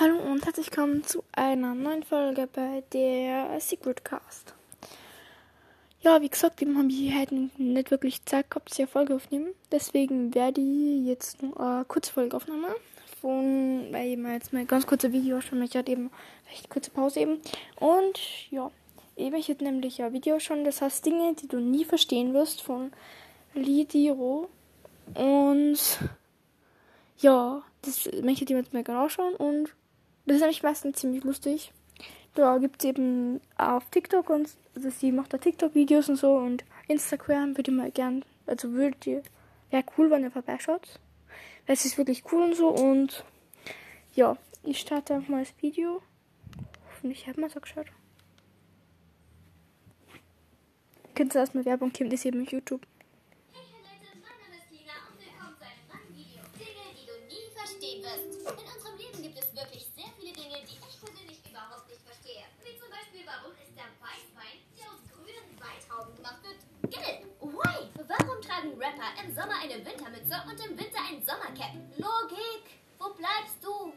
Hallo und herzlich willkommen zu einer neuen Folge bei der Secret Cast. Ja, wie gesagt, eben haben wir halt nicht wirklich Zeit gehabt, diese Folge aufnehmen. Deswegen werde ich jetzt nur eine kurze Folgeaufnahme von, weil eben jetzt mal ganz kurze Video schon, ich hatte eben recht kurze Pause eben. Und ja, eben ich hätte nämlich ein Video schon, das heißt Dinge, die du nie verstehen wirst von Lidiro. Und ja, das möchte ich jetzt mal genau anschauen und das ist nämlich meistens ziemlich lustig. Da gibt es eben auf TikTok und also sie macht da TikTok-Videos und so und Instagram würde ich mal gern, also würde ihr, wäre cool, wenn ihr vorbeischaut. Es ist wirklich cool und so und ja, ich starte einfach mal das Video. Hoffentlich hat man es auch geschaut. Könnt ihr erstmal Werbung geben, das ist eben YouTube. Tragen Rapper im Sommer eine Wintermütze und im Winter ein Sommercap? Logik! Wo bleibst du?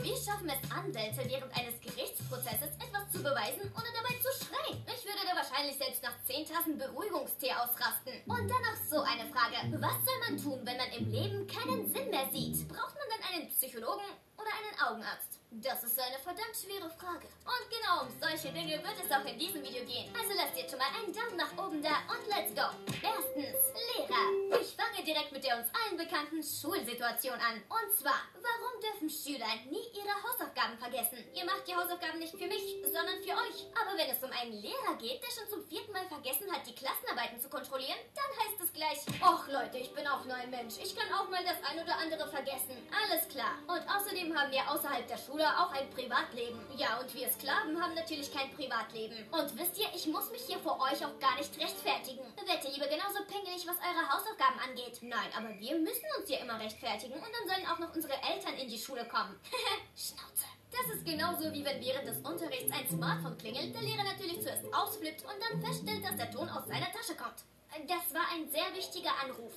Wie schaffen es Anwälte während eines Gerichtsprozesses etwas zu beweisen, ohne dabei zu schreien? Ich würde da wahrscheinlich selbst nach 10 Tassen Beruhigungstee ausrasten. Und dann noch so eine Frage. Was soll man tun, wenn man im Leben keinen Sinn mehr sieht? Braucht man dann einen Psychologen oder einen Augenarzt? Das ist eine verdammt schwere Frage. Und genau um solche Dinge wird es auch in diesem Video gehen. Also lasst jetzt schon mal einen Daumen nach oben da und let's go. Erstens, Lehrer. Ich fange direkt mit der uns allen bekannten Schulsituation an. Und zwar, warum dürfen Schüler nie ihre Hausaufgaben vergessen? Ihr macht die Hausaufgaben nicht für mich, sondern für euch. Aber wenn es um einen Lehrer geht, der schon zum vierten Mal vergessen hat, die Klassenarbeiten zu kontrollieren, dann heißt es gleich, Och Leute, ich bin auch nur ein Mensch. Ich kann auch mal das ein oder andere vergessen. Alles klar. Und außerdem haben wir außerhalb der Schule auch ein Privatleben. Ja, und wir Sklaven haben natürlich kein Privatleben. Und wisst ihr, ich muss mich hier vor euch auch gar nicht rechtfertigen. Wette, ihr genauso pingelig, was eure Hausaufgaben angeht. Nein, aber wir müssen uns ja immer rechtfertigen und dann sollen auch noch unsere Eltern in die Schule kommen. Schnauze. Das ist genauso wie wenn während des Unterrichts ein Smartphone klingelt, der Lehrer natürlich zuerst ausflippt und dann feststellt, dass der Ton aus seiner Tasche kommt. Das war ein sehr wichtiger Anruf.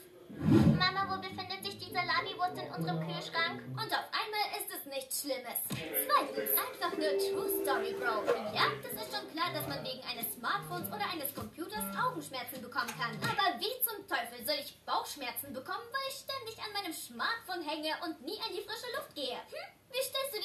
Mama, wo befindet sich die Salamiwurst in unserem Kühlschrank? Und auf einmal ist es nichts Schlimmes. Zweitens, einfach nur True Story, Bro. Ja, das ist schon klar, dass man wegen eines Smartphones oder eines Computers Augenschmerzen bekommen kann. Aber wie zum Teufel soll ich Bauchschmerzen bekommen, weil ich ständig an meinem Smartphone hänge und nie an die frische Luft gehe? Hm?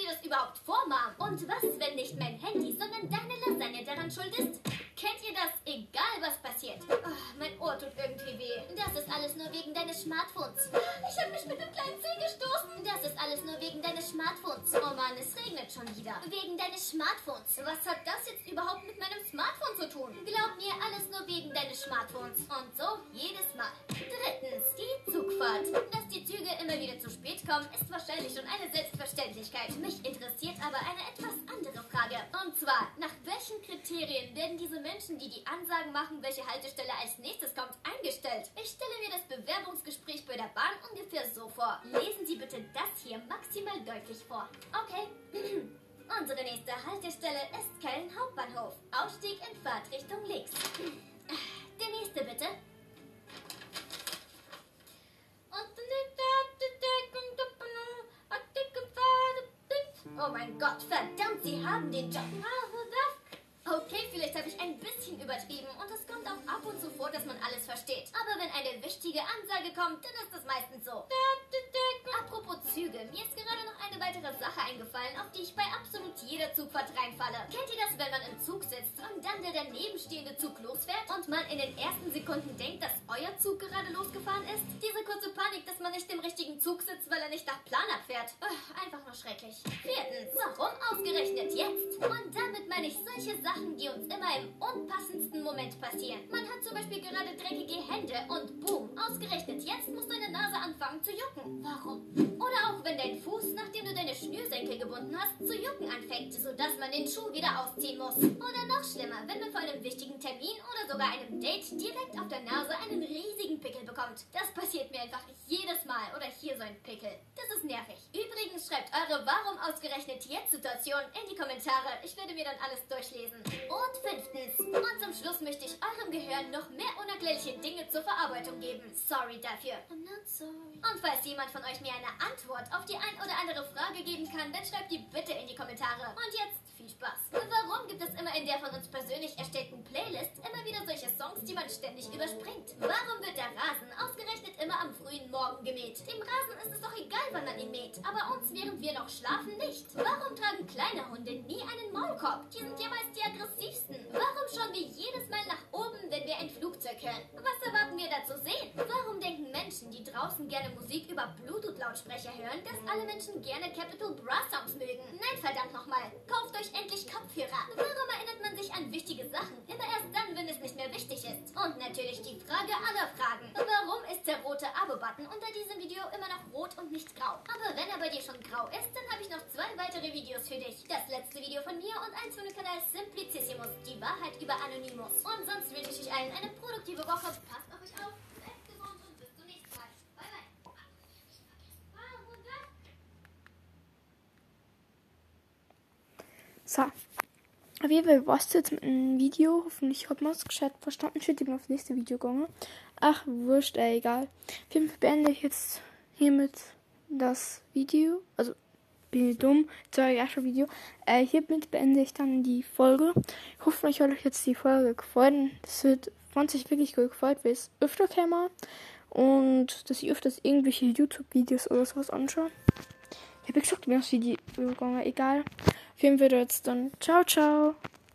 Dir das überhaupt vor, Mom? Und was, wenn nicht mein Handy, sondern deine Lasagne daran schuld ist? Kennt ihr das? Egal, was passiert. Oh, mein Ohr tut irgendwie weh. Das ist alles nur wegen deines Smartphones. Ich habe mich mit dem kleinen Zeh gestoßen. Das ist alles nur wegen deines Smartphones. Oh Mann, es regnet schon wieder. Wegen deines Smartphones. Was hat das jetzt überhaupt mit meinem Smartphone zu tun? Glaub mir, alles nur wegen deines Smartphones. Und so jedes Mal. Drittens, die Zugfahrt. Dass die Züge immer wieder zu spät kommen, ist wahrscheinlich schon eine Selbstverständlichkeit. Mich interessiert aber eine etwas andere Frage. Und zwar, nach welchen Kriterien werden diese Menschen, die die Ansagen machen, welche Haltestelle als nächstes kommt, eingestellt? Ich stelle mir das Bewerbungsgespräch bei der Bahn ungefähr so vor. Lesen Sie bitte das hier maximal deutlich vor. Okay. Unsere nächste Haltestelle ist Köln Hauptbahnhof. Ausstieg in Fahrtrichtung links. Der nächste bitte. Oh mein Gott, verdammt, Sie haben den Job. Okay, vielleicht habe ich ein bisschen übertrieben und es kommt auch ab und zu vor, dass man alles versteht. Aber wenn eine wichtige Ansage kommt, dann ist das meistens so. Apropos Züge, mir ist gerade noch eine weitere Sache eingefallen, auf die ich bei absolut jeder Zugfahrt reinfalle. Kennt ihr das, wenn man im Zug sitzt und dann der danebenstehende Zug losfährt und man in den ersten Sekunden denkt, dass euer Zug gerade losgefahren ist? Diese kurze Panik, dass man nicht im richtigen Zug sitzt, weil er nicht nach Plan abfährt. Ugh, einfach nur schrecklich. Viertens, warum ausgerechnet jetzt? Und damit meine ich solche Sachen, die uns immer im unpassendsten Moment passieren. Man hat zum Beispiel gerade dreckige Hände und boom, ausgerechnet jetzt muss deine Nase anfangen zu jucken. Warum? Oder auch wenn dein Fuß, nachdem du deine Schnürsenkel gebunden gebunden hast, zu jucken anfängt, sodass man den Schuh wieder ausziehen muss. Oder noch schlimmer, wenn man vor einem wichtigen Termin oder sogar einem Date direkt auf der Nase einen riesigen Pickel bekommt. Das passiert mir einfach jedes Mal. Oder hier so ein Pickel. Das ist nervig. Übrigens schreibt eure Warum ausgerechnet jetzt Situation in die Kommentare. Ich werde mir dann alles durchlesen. Und fünftens. Und zum Schluss möchte ich eurem Gehirn noch mehr unerklärliche Dinge zur Verarbeitung geben. Sorry dafür. I'm not sorry. Und falls jemand von euch mir eine Antwort auf die ein oder andere Frage geben kann, dann schreibt die bitte in die Kommentare. Und jetzt viel Spaß. Warum gibt es immer in der von uns persönlich erstellten Playlist immer wieder solche Songs, die man ständig überspringt? Warum wird der Rasen ausgerechnet immer am frühen Morgen gemäht? Dem Rasen ist es doch egal, wann man ihn mäht. Aber uns, während wir noch schlafen, nicht. Warum tragen kleine Hunde nie einen Maulkorb? Die sind meist die aggressivsten. Warum schauen wir jedes Mal nach oben, wenn wir ein Flugzeug hören? Was erwarten wir da zu sehen? Warum denken Menschen, die draußen gerne Musik über Bluetooth-Lautsprecher hören, dass alle Menschen gerne Capital Bra Songs mögen? Nein, verdammt nochmal. Kauft euch endlich Kopfhörer. Warum erinnert man sich an wichtige Sachen? Immer erst dann, wenn es nicht mehr wichtig ist. Und natürlich die Frage aller Fragen. Der rote Abo-Button unter diesem Video immer noch rot und nicht grau? Aber wenn er bei dir schon grau ist, dann habe ich noch zwei weitere Videos für dich. Das letzte Video von mir und eins von dem Kanal Simplicissimus, die Wahrheit über Anonymous. Und sonst wünsche ich euch allen eine produktive Woche. Passt auf euch auf, bleibt gesund und bis zum nächsten Mal. Bye, bye. So. Auf jeden Fall war's jetzt mit dem Video. Hoffentlich hat man es gescheit verstanden. Ich bin aufs nächste Video gegangen. Ach, wurscht, ey, egal. Auf jeden Fall beende ich jetzt hiermit das Video. Also, bin ich dumm. War ja schon Video. Äh, hiermit beende ich dann die Folge. Ich hoffe, euch hat euch jetzt die Folge gefallen. Das wird, fand sich wirklich gut gefallen, weil es öfter käme. Und dass ich öfters irgendwelche YouTube-Videos oder sowas anschaue. Ich habe gesagt, mir das Video gegangen, egal. Auf jeden Fall jetzt dann. Ciao, ciao.